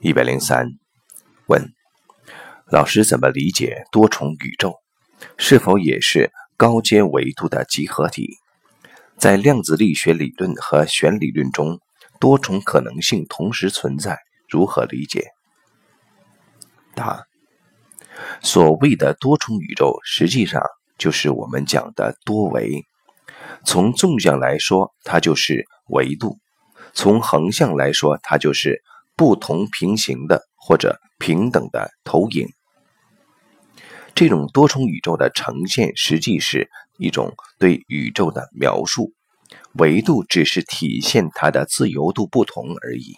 一百零三，问老师怎么理解多重宇宙？是否也是高阶维度的集合体？在量子力学理论和弦理论中，多重可能性同时存在，如何理解？答：所谓的多重宇宙，实际上就是我们讲的多维。从纵向来说，它就是维度；从横向来说，它就是不同平行的或者平等的投影。这种多重宇宙的呈现，实际是一种对宇宙的描述，维度只是体现它的自由度不同而已。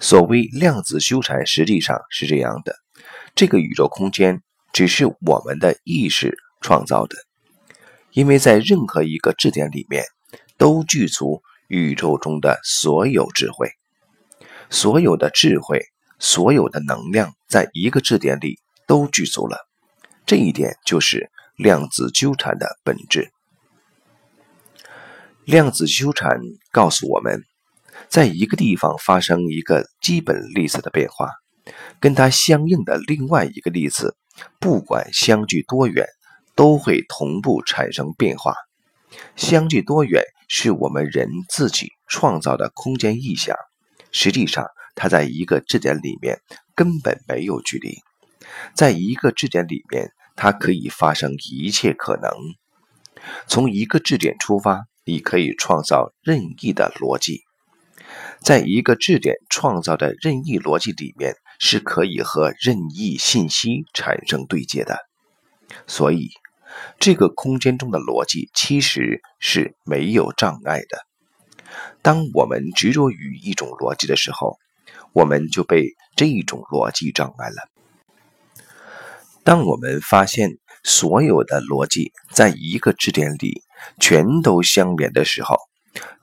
所谓量子纠缠，实际上是这样的：这个宇宙空间只是我们的意识创造的，因为在任何一个质点里面，都具足宇宙中的所有智慧，所有的智慧，所有的能量，在一个质点里都具足了。这一点就是量子纠缠的本质。量子纠缠告诉我们，在一个地方发生一个基本粒子的变化，跟它相应的另外一个粒子，不管相距多远，都会同步产生变化。相距多远是我们人自己创造的空间意象，实际上它在一个质点里面根本没有距离，在一个质点里面。它可以发生一切可能。从一个质点出发，你可以创造任意的逻辑。在一个质点创造的任意逻辑里面，是可以和任意信息产生对接的。所以，这个空间中的逻辑其实是没有障碍的。当我们执着于一种逻辑的时候，我们就被这一种逻辑障碍了。当我们发现所有的逻辑在一个质点里全都相连的时候，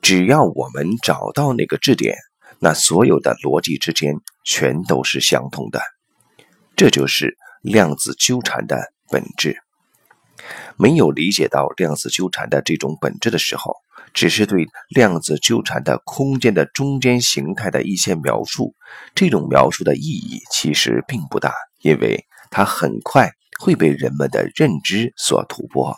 只要我们找到那个质点，那所有的逻辑之间全都是相通的。这就是量子纠缠的本质。没有理解到量子纠缠的这种本质的时候，只是对量子纠缠的空间的中间形态的一些描述，这种描述的意义其实并不大，因为。它很快会被人们的认知所突破。